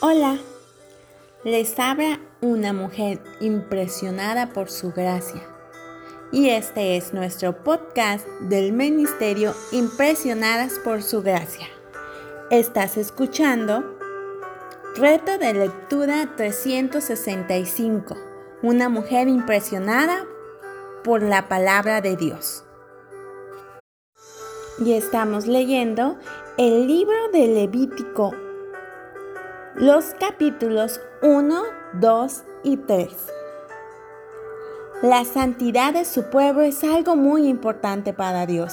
Hola, les habla una mujer impresionada por su gracia. Y este es nuestro podcast del Ministerio Impresionadas por su gracia. Estás escuchando Reto de lectura 365. Una mujer impresionada por la palabra de Dios. Y estamos leyendo el libro de Levítico los capítulos 1, 2 y 3. La santidad de su pueblo es algo muy importante para Dios.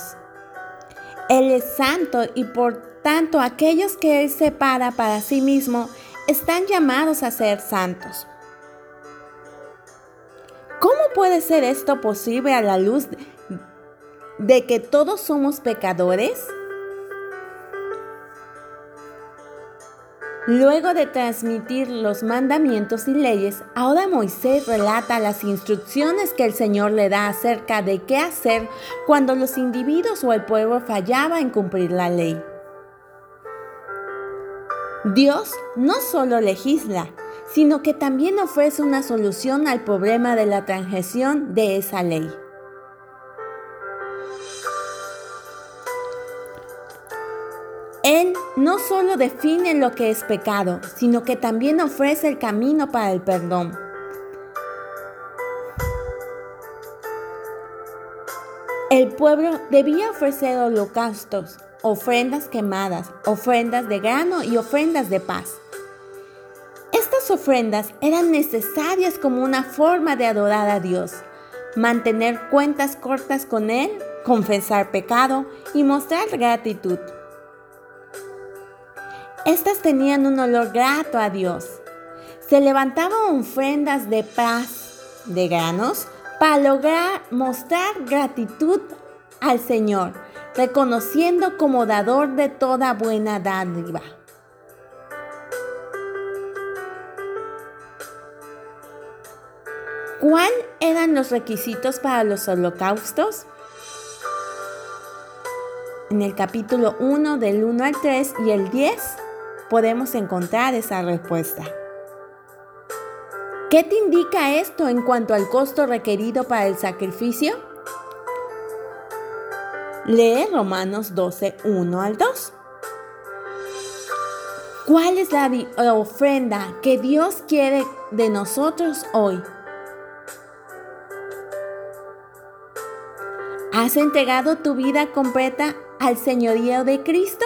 Él es santo y por tanto aquellos que Él separa para sí mismo están llamados a ser santos. ¿Cómo puede ser esto posible a la luz de que todos somos pecadores? Luego de transmitir los mandamientos y leyes, ahora Moisés relata las instrucciones que el Señor le da acerca de qué hacer cuando los individuos o el pueblo fallaba en cumplir la ley. Dios no solo legisla, sino que también ofrece una solución al problema de la transgresión de esa ley. Él no solo define lo que es pecado, sino que también ofrece el camino para el perdón. El pueblo debía ofrecer holocaustos, ofrendas quemadas, ofrendas de grano y ofrendas de paz. Estas ofrendas eran necesarias como una forma de adorar a Dios, mantener cuentas cortas con Él, confesar pecado y mostrar gratitud. Estas tenían un olor grato a Dios. Se levantaban ofrendas de paz, de granos, para lograr mostrar gratitud al Señor, reconociendo como dador de toda buena dádiva. ¿Cuáles eran los requisitos para los holocaustos? En el capítulo 1 del 1 al 3 y el 10 podemos encontrar esa respuesta. ¿Qué te indica esto en cuanto al costo requerido para el sacrificio? Lee Romanos 12, 1 al 2. ¿Cuál es la ofrenda que Dios quiere de nosotros hoy? ¿Has entregado tu vida completa al señorío de Cristo?